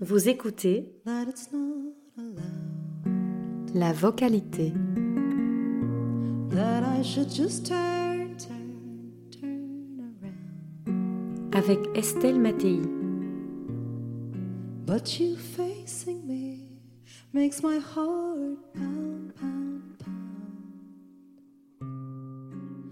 Vous écoutez that it's not la vocalité. That I should just turn, turn, turn around. avec Estelle Mattei. But you facing me makes my heart pound, pound, pound.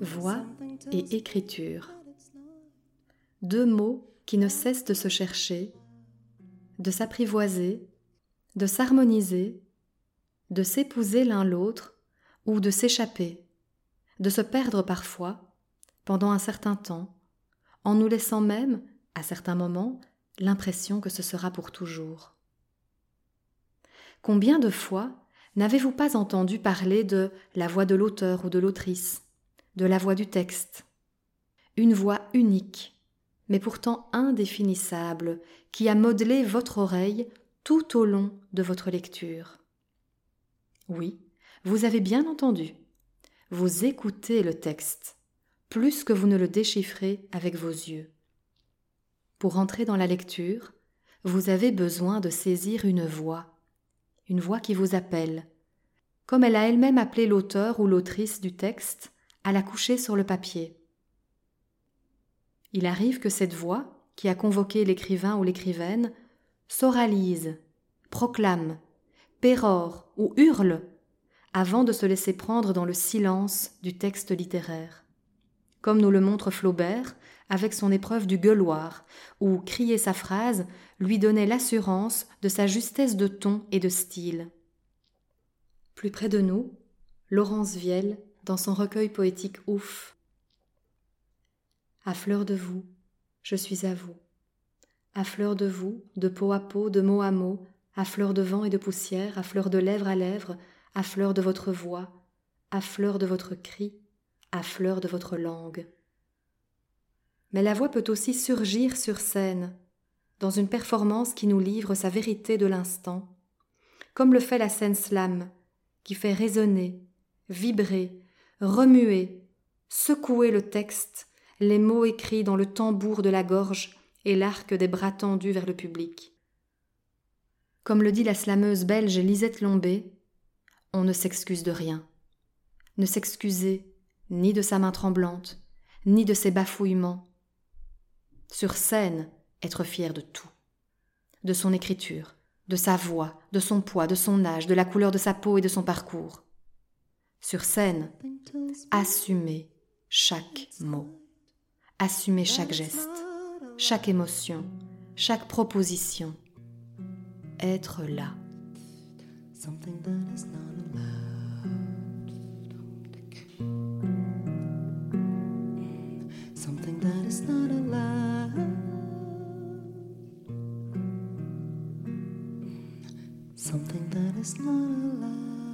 Voix Something tells et écriture. that it's not. Deux mots qui ne cessent de se chercher, de s'apprivoiser, de s'harmoniser, de s'épouser l'un l'autre ou de s'échapper, de se perdre parfois, pendant un certain temps, en nous laissant même, à certains moments, l'impression que ce sera pour toujours. Combien de fois n'avez-vous pas entendu parler de la voix de l'auteur ou de l'autrice, de la voix du texte? Une voix unique, mais pourtant indéfinissable, qui a modelé votre oreille tout au long de votre lecture. Oui, vous avez bien entendu. Vous écoutez le texte, plus que vous ne le déchiffrez avec vos yeux. Pour entrer dans la lecture, vous avez besoin de saisir une voix, une voix qui vous appelle, comme elle a elle-même appelé l'auteur ou l'autrice du texte à la coucher sur le papier. Il arrive que cette voix, qui a convoqué l'écrivain ou l'écrivaine, s'oralise, proclame, pérore ou hurle avant de se laisser prendre dans le silence du texte littéraire. Comme nous le montre Flaubert avec son épreuve du gueuloir, où crier sa phrase lui donnait l'assurance de sa justesse de ton et de style. Plus près de nous, Laurence Vielle, dans son recueil poétique Ouf, à fleur de vous, je suis à vous. À fleur de vous, de peau à peau, de mot à mot, à fleur de vent et de poussière, à fleur de lèvre à lèvre, à fleur de votre voix, à fleur de votre cri, à fleur de votre langue. Mais la voix peut aussi surgir sur scène, dans une performance qui nous livre sa vérité de l'instant, comme le fait la scène slam, qui fait résonner, vibrer, remuer, secouer le texte, les mots écrits dans le tambour de la gorge et l'arc des bras tendus vers le public. Comme le dit la slameuse belge Lisette Lombé, on ne s'excuse de rien. Ne s'excuser ni de sa main tremblante, ni de ses bafouillements. Sur scène, être fier de tout. De son écriture, de sa voix, de son poids, de son âge, de la couleur de sa peau et de son parcours. Sur scène, assumer chaque mot, assumer chaque geste, chaque émotion, chaque proposition. Être là. something that is not.